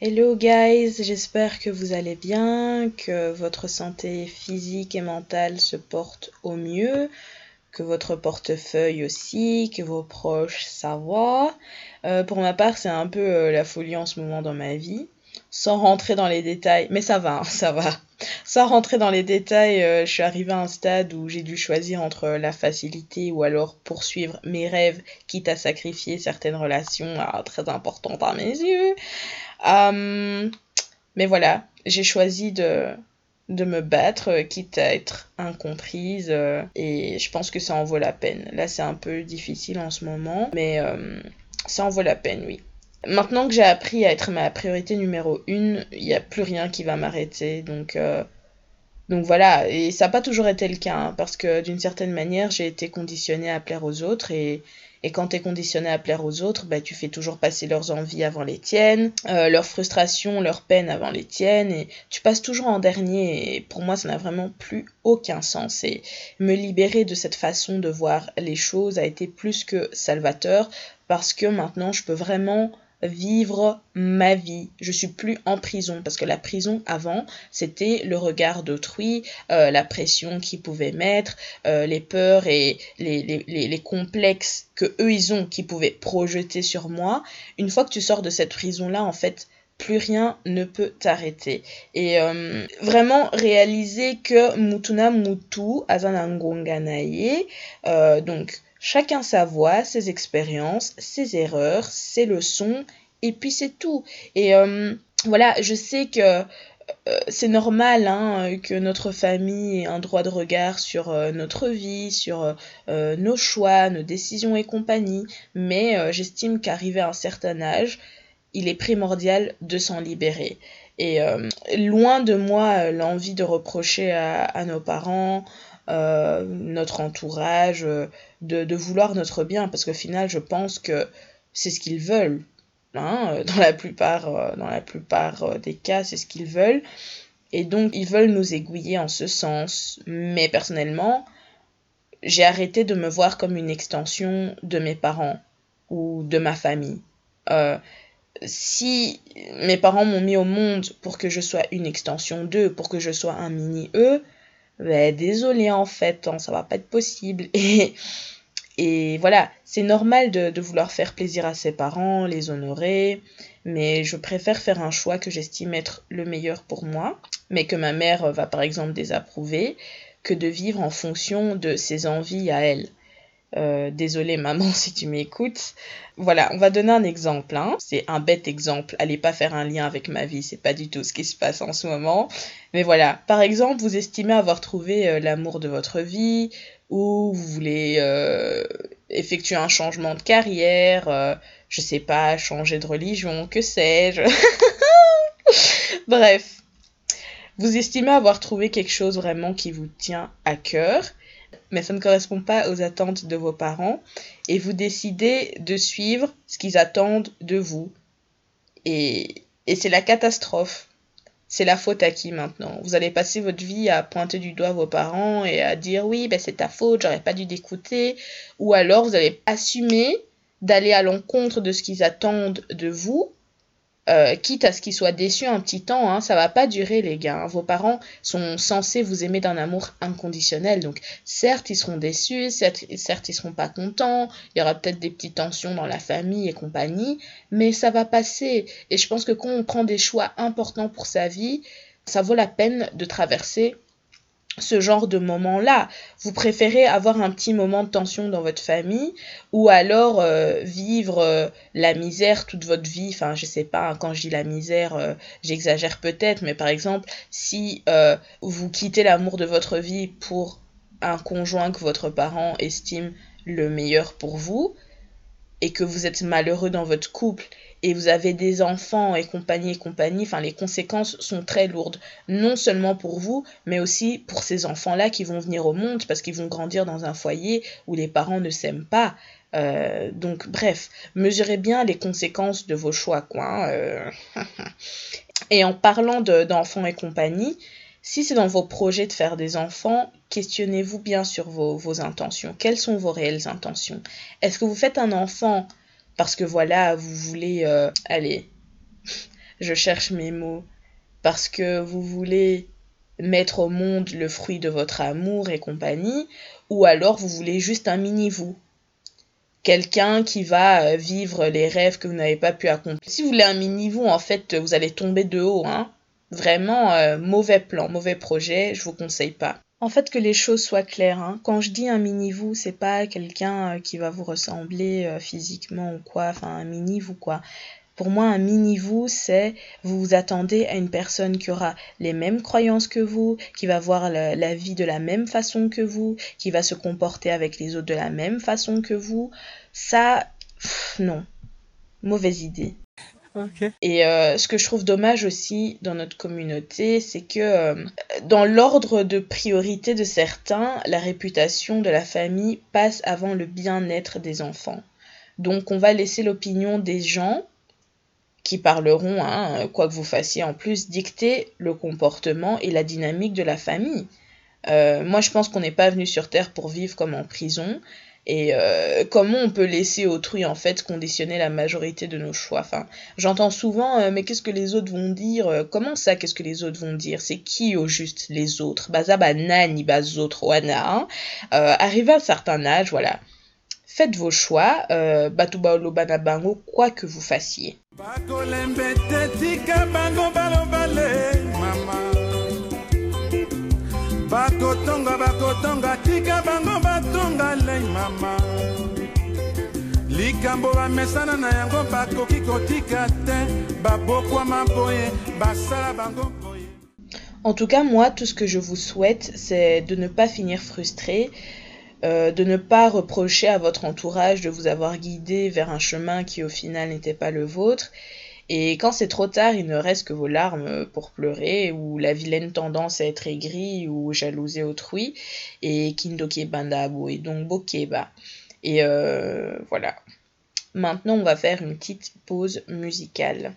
Hello guys, j'espère que vous allez bien, que votre santé physique et mentale se porte au mieux, que votre portefeuille aussi, que vos proches ça. Euh, pour ma part, c'est un peu euh, la folie en ce moment dans ma vie. Sans rentrer dans les détails, mais ça va, hein, ça va. Sans rentrer dans les détails, euh, je suis arrivée à un stade où j'ai dû choisir entre la facilité ou alors poursuivre mes rêves, quitte à sacrifier certaines relations ah, très importantes à mes yeux. Euh, mais voilà, j'ai choisi de, de me battre, euh, quitte à être incomprise, euh, et je pense que ça en vaut la peine. Là, c'est un peu difficile en ce moment, mais ça en vaut la peine, oui. Maintenant que j'ai appris à être ma priorité numéro une, il n'y a plus rien qui va m'arrêter, donc... donc voilà, et ça n'a pas toujours été le cas, hein, parce que d'une certaine manière, j'ai été conditionnée à plaire aux autres, et, quand tu es conditionné à plaire aux autres, bah, tu fais toujours passer leurs envies avant les tiennes, euh, leurs frustrations, leurs peines avant les tiennes, et tu passes toujours en dernier. Et pour moi, ça n'a vraiment plus aucun sens. Et me libérer de cette façon de voir les choses a été plus que salvateur, parce que maintenant, je peux vraiment vivre ma vie. Je suis plus en prison parce que la prison avant, c'était le regard d'autrui, euh, la pression qu'ils pouvaient mettre, euh, les peurs et les, les, les, complexes que eux ils ont qui pouvaient projeter sur moi. Une fois que tu sors de cette prison là, en fait, plus rien ne peut t'arrêter. Et euh, vraiment réaliser que Mutuna Mutu Azanangonganaye, donc Chacun sa voix, ses expériences, ses erreurs, ses leçons, et puis c'est tout. Et euh, voilà, je sais que euh, c'est normal hein, que notre famille ait un droit de regard sur euh, notre vie, sur nos choix, nos décisions et compagnie, mais j'estime qu'arrivé à un certain âge, il est primordial de s'en libérer. Et loin de moi l'envie de reprocher à nos parents, euh, notre entourage, euh, de, vouloir notre bien, parce qu'au final, je pense que c'est ce qu'ils veulent. Hein, euh, dans, la plupart, dans la plupart des cas, c'est ce qu'ils veulent. Et donc, ils veulent nous aiguiller en ce sens. Mais personnellement, j'ai arrêté de me voir comme une extension de mes parents ou de ma famille. Si mes parents m'ont mis au monde pour que je sois une extension d'eux, pour que je sois un mini eux, ben, désolé en fait, hein, ça va pas être possible. Et, et voilà, c'est normal de, vouloir faire plaisir à ses parents, les honorer, mais je préfère faire un choix que j'estime être le meilleur pour moi, mais que ma mère va par exemple désapprouver, que de vivre en fonction de ses envies à elle. Euh, désolée maman si tu m'écoutes. Voilà, on va donner un exemple. Hein. C'est un bête exemple. Allez pas faire un lien avec ma vie, c'est pas du tout ce qui se passe en ce moment. Mais voilà, par exemple, vous estimez avoir trouvé euh, l'amour de votre vie ou vous voulez euh, effectuer un changement de carrière, euh, je sais pas, changer de religion, que sais-je. Bref, vous estimez avoir trouvé quelque chose vraiment qui vous tient à cœur mais ça ne correspond pas aux attentes de vos parents et vous décidez de suivre ce qu'ils attendent de vous. Et, et c'est la catastrophe. C'est la faute à qui maintenant? Vous allez passer votre vie à pointer du doigt vos parents et à dire oui, ben c'est ta faute, j'aurais pas dû t'écouter. Ou alors vous allez assumer d'aller à l'encontre de ce qu'ils attendent de vous euh, quitte à ce qu'ils soient déçus un petit temps, hein, ça va pas durer les gars. Hein. Vos parents sont censés vous aimer d'un amour inconditionnel, donc certes ils seront déçus, certes, certes ils seront pas contents, il y aura peut-être des petites tensions dans la famille et compagnie, mais ça va passer. Et je pense que quand on prend des choix importants pour sa vie, ça vaut la peine de traverser ce genre de moment-là. Vous préférez avoir un petit moment de tension dans votre famille ou alors euh, vivre euh, la misère toute votre vie? Enfin, je sais pas, quand je dis la misère, euh, j'exagère peut-être, mais par exemple, si vous quittez l'amour de votre vie pour un conjoint que votre parent estime le meilleur pour vous et que vous êtes malheureux dans votre couple et vous avez des enfants et compagnie et compagnie, enfin les conséquences sont très lourdes, non seulement pour vous, mais aussi pour ces enfants-là qui vont venir au monde parce qu'ils vont grandir dans un foyer où les parents ne s'aiment pas. Euh, donc bref, mesurez bien les conséquences de vos choix. Hein, euh. et en parlant d'enfants et compagnie, si c'est dans vos projets de faire des enfants, questionnez-vous bien sur vos, intentions. Quelles sont vos réelles intentions? Est-ce que vous faites un enfant parce que voilà, vous voulez... Euh, allez, je cherche mes mots. Parce que vous voulez mettre au monde le fruit de votre amour et compagnie, ou alors vous voulez juste un mini-vous. Quelqu'un qui va euh, vivre les rêves que vous n'avez pas pu accomplir. Si vous voulez un mini-vous, en fait, vous allez tomber de haut, hein. Vraiment, euh, mauvais plan, mauvais projet, je vous conseille pas. En fait, que les choses soient claires. Hein. Quand je dis un mini-vous, c'est pas quelqu'un euh, qui va vous ressembler euh, physiquement ou quoi, enfin un mini-vous quoi. Pour moi, un mini-vous, c'est vous vous attendez à une personne qui aura les mêmes croyances que vous, qui va voir la, vie de la même façon que vous, qui va se comporter avec les autres de la même façon que vous. Ça, non. Mauvaise idée. Et euh, ce que je trouve dommage aussi dans notre communauté, c'est que euh, dans l'ordre de priorité de certains, la réputation de la famille passe avant le bien-être des enfants. Donc on va laisser l'opinion des gens qui parleront, hein, quoi que vous fassiez en plus, dicter le comportement et la dynamique de la famille. Euh, moi, je pense qu'on n'est pas venu sur Terre pour vivre comme en prison. Et euh, comment on peut laisser autrui en fait conditionner la majorité de nos choix? Enfin, j'entends souvent, euh, mais qu'est-ce que les autres vont dire? Euh, Comment ça, qu'est-ce que les autres vont dire? C'est qui au juste les autres? Baza nani baz autres wana. Hein à un certain âge, voilà. Faites vos choix, quoi que vous fassiez. En tout cas, moi, tout ce que je vous souhaite, c'est de ne pas finir frustré, euh, de ne pas reprocher à votre entourage de vous avoir guidé vers un chemin qui au final n'était pas le vôtre, et quand c'est trop tard, il ne reste que vos larmes pour pleurer, ou la vilaine tendance à être aigrie ou jalouser autrui, et kindoke bandabo, et donc bokeba. Et euh, voilà. Maintenant, on va faire une petite pause musicale.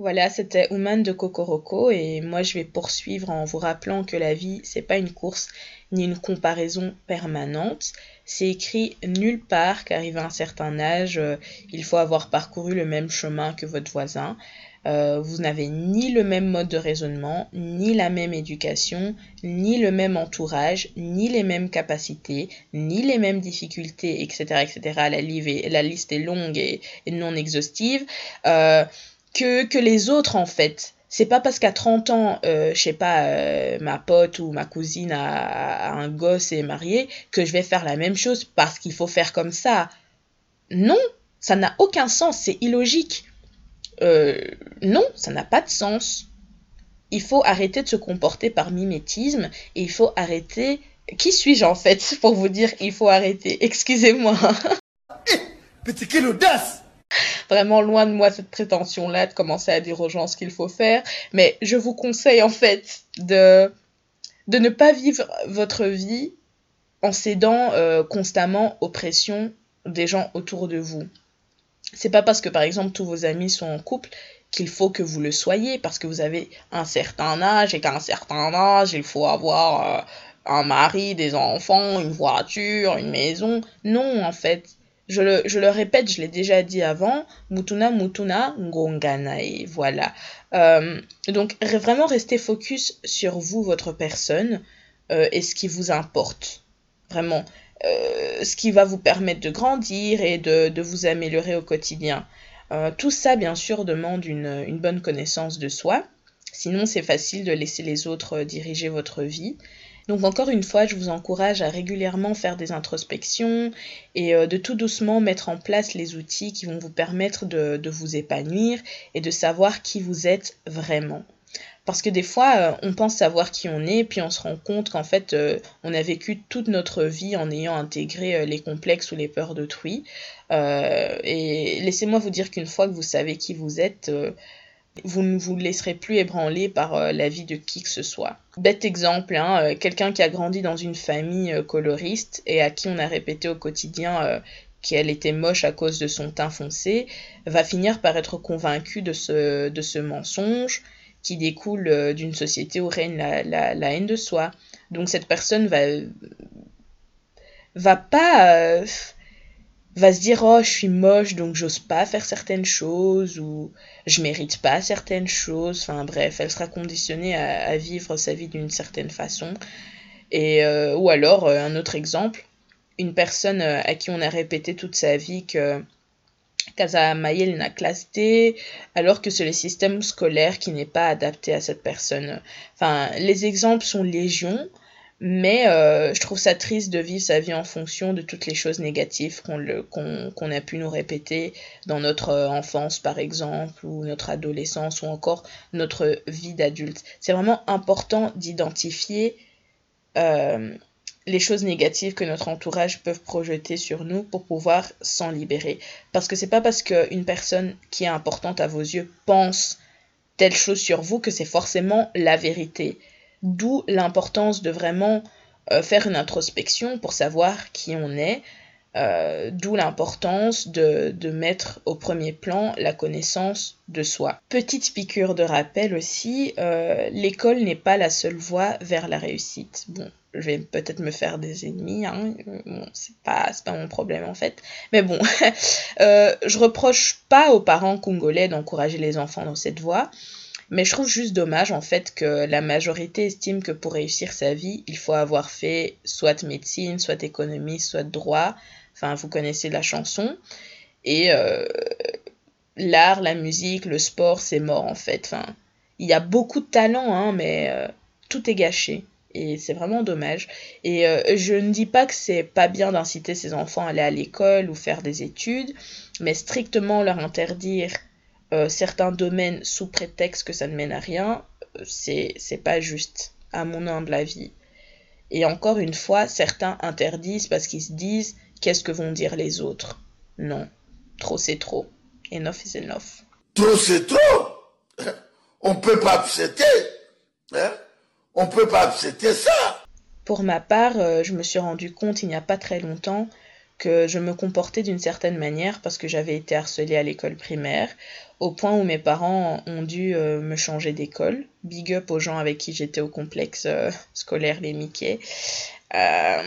Voilà, c'était Ouman de Kokoroko et moi je vais poursuivre en vous rappelant que la vie c'est pas une course ni une comparaison permanente. C'est écrit nulle part qu'arrivé à un certain âge, euh, il faut avoir parcouru le même chemin que votre voisin. Euh, vous n'avez ni le même mode de raisonnement, ni la même éducation, ni le même entourage, ni les mêmes capacités, ni les mêmes difficultés, etc. etc. La, liste est longue et, non exhaustive. Euh, que, que les autres, en fait. C'est pas parce qu'à 30 ans, euh, je sais pas, euh, ma pote ou ma cousine a, un gosse et est mariée, que je vais faire la même chose parce qu'il faut faire comme ça. Non, ça n'a aucun sens, c'est illogique. Euh, non, ça n'a pas de sens. Il faut arrêter de se comporter par mimétisme et il faut arrêter. Qui suis-je en fait pour vous dire il faut arrêter? Excusez-moi. Eh, quelle audace vraiment loin de moi cette prétention-là de commencer à dire aux gens ce qu'il faut faire. Mais je vous conseille en fait de, de ne pas vivre votre vie en cédant euh, constamment aux pressions des gens autour de vous. C'est pas parce que par exemple tous vos amis sont en couple qu'il faut que vous le soyez parce que vous avez un certain âge et qu'à un certain âge il faut avoir euh, un mari, des enfants, une voiture, une maison. Non, en fait, je le, répète, je l'ai déjà dit avant, Mutuna Mutuna Ngonganae. Voilà. Euh, donc vraiment restez focus sur vous, votre personne, euh, et ce qui vous importe. Vraiment. Euh, ce qui va vous permettre de grandir et de, vous améliorer au quotidien. tout ça, bien sûr, demande une bonne connaissance de soi. Sinon, c'est facile de laisser les autres diriger votre vie. Donc encore une fois, je vous encourage à régulièrement faire des introspections et euh, de tout doucement mettre en place les outils qui vont vous permettre de, vous épanouir et de savoir qui vous êtes vraiment. Parce que des fois, euh, on pense savoir qui on est, puis on se rend compte qu'en fait, euh, on a vécu toute notre vie en ayant intégré les complexes ou les peurs d'autrui. et laissez-moi vous dire qu'une fois que vous savez qui vous êtes, vous ne vous laisserez plus ébranler par euh, la vie de qui que ce soit. Bête exemple, hein, euh, quelqu'un qui a grandi dans une famille euh, coloriste et à qui on a répété au quotidien qu'elle était moche à cause de son teint foncé, va finir par être convaincu de ce, mensonge qui découle d'une société où règne la, la, haine de soi. Donc cette personne va, va pas va se dire oh je suis moche donc j'ose pas faire certaines choses ou je mérite pas certaines choses enfin bref elle sera conditionnée à, vivre sa vie d'une certaine façon et euh, ou alors euh, un autre exemple une personne euh, à qui on a répété toute sa vie que Casa Mayel n'a classe D, alors que c'est le système scolaire qui n'est pas adapté à cette personne. Enfin, les exemples sont légion, mais euh, je trouve ça triste de vivre sa vie en fonction de toutes les choses négatives qu'on a pu nous répéter dans notre euh, enfance, par exemple, ou notre adolescence, ou encore notre vie d'adulte. C'est vraiment important d'identifier euh, les choses négatives que notre entourage peut projeter sur nous pour pouvoir s'en libérer. Parce que c'est pas parce qu'une personne qui est importante à vos yeux pense telle chose sur vous que c'est forcément la vérité. D'où l'importance de vraiment euh, faire une introspection pour savoir qui on est, euh, d'où l'importance de, mettre au premier plan la connaissance de soi. Petite piqûre de rappel aussi, euh, l'école n'est pas la seule voie vers la réussite. Bon, je vais peut-être me faire des ennemis, hein. bon, c'est pas, pas mon problème en fait. Mais bon, je reproche pas aux parents congolais d'encourager les enfants dans cette voie. Mais je trouve juste dommage en fait que la majorité estime que pour réussir sa vie, il faut avoir fait soit médecine, soit économie, soit droit. Enfin, vous connaissez la chanson. Et euh, l'art, la musique, le sport, c'est mort en fait. Enfin, il y a beaucoup de talent, hein, mais euh, tout est gâché. Et c'est vraiment dommage. Et euh, je ne dis pas que c'est pas bien d'inciter ses enfants à aller à l'école ou faire des études, mais strictement leur interdire euh, certains domaines sous prétexte que ça ne mène à rien, euh, c'est, pas juste, à mon humble avis. Et encore une fois, certains interdisent parce qu'ils se disent qu'est-ce que vont dire les autres? Non, trop c'est trop. Enough is enough. Trop c'est trop On peut pas accepter hein? On peut pas accepter ça Pour ma part, euh, je me suis rendu compte il n'y a pas très longtemps que je me comportais d'une certaine manière parce que j'avais été harcelée à l'école primaire, au point où mes parents ont dû euh, me changer d'école. Big up aux gens avec qui j'étais au complexe euh, scolaire Les Mickey. Euh,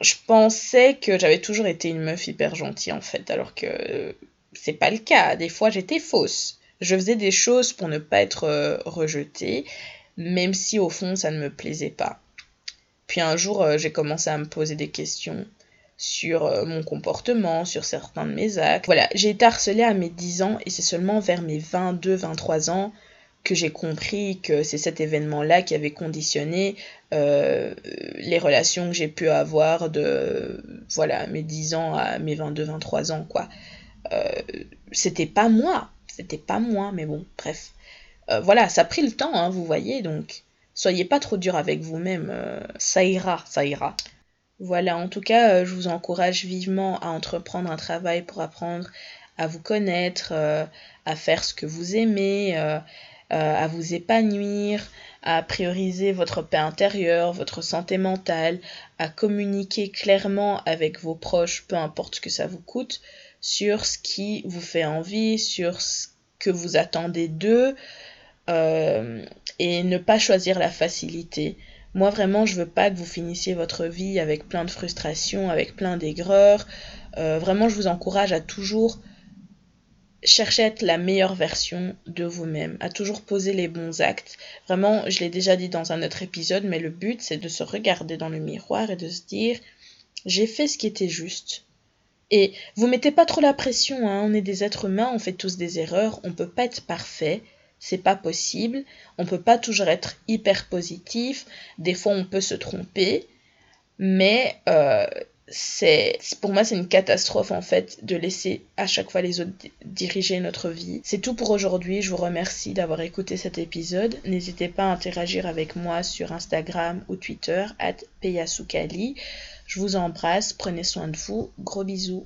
je pensais que j'avais toujours été une meuf hyper gentille en fait, alors que c'est pas le cas. Des fois j'étais fausse. Je faisais des choses pour ne pas être rejetée, même si au fond ça ne me plaisait pas. Puis un jour j'ai commencé à me poser des questions sur euh, mon comportement, sur certains de mes actes. Voilà, j'ai été harcelée à mes 10 ans et c'est seulement vers mes 22-23 ans que j'ai compris que c'est cet événement-là qui avait conditionné euh, les relations que j'ai pu avoir de voilà mes 10 ans à mes 22-23 ans quoi. Euh, c'était pas moi, c'était pas moi, mais bon, bref. voilà, ça a pris le temps, hein, vous voyez, donc soyez pas trop dur avec vous-même, ça ira, ça ira. Voilà, en tout cas, euh, je vous encourage vivement à entreprendre un travail pour apprendre à vous connaître, euh, à faire ce que vous aimez, euh, à vous épanouir, à prioriser votre paix intérieure, votre santé mentale, à communiquer clairement avec vos proches, peu importe ce que ça vous coûte, sur ce qui vous fait envie, sur ce que vous attendez d'eux, et ne pas choisir la facilité. Moi, vraiment, je veux pas que vous finissiez votre vie avec plein de frustrations, avec plein d'aigreurs. Euh, vraiment, je vous encourage à toujours chercher à être la meilleure version de vous-même, à toujours poser les bons actes. Vraiment, je l'ai déjà dit dans un autre épisode, mais le but, c'est de se regarder dans le miroir et de se dire, j'ai fait ce qui était juste. Et vous mettez pas trop la pression, hein, on est des êtres humains, on fait tous des erreurs, on peut pas être parfait c'est pas possible. On peut pas toujours être hyper positif. Des fois, on peut se tromper. Mais euh, c'est pour moi c'est une catastrophe en fait de laisser à chaque fois les autres diriger notre vie. C'est tout pour aujourd'hui. Je vous remercie d'avoir écouté cet épisode. N'hésitez pas à interagir avec moi sur Instagram ou Twitter at Peyasukali. Je vous embrasse, prenez soin de vous, gros bisous.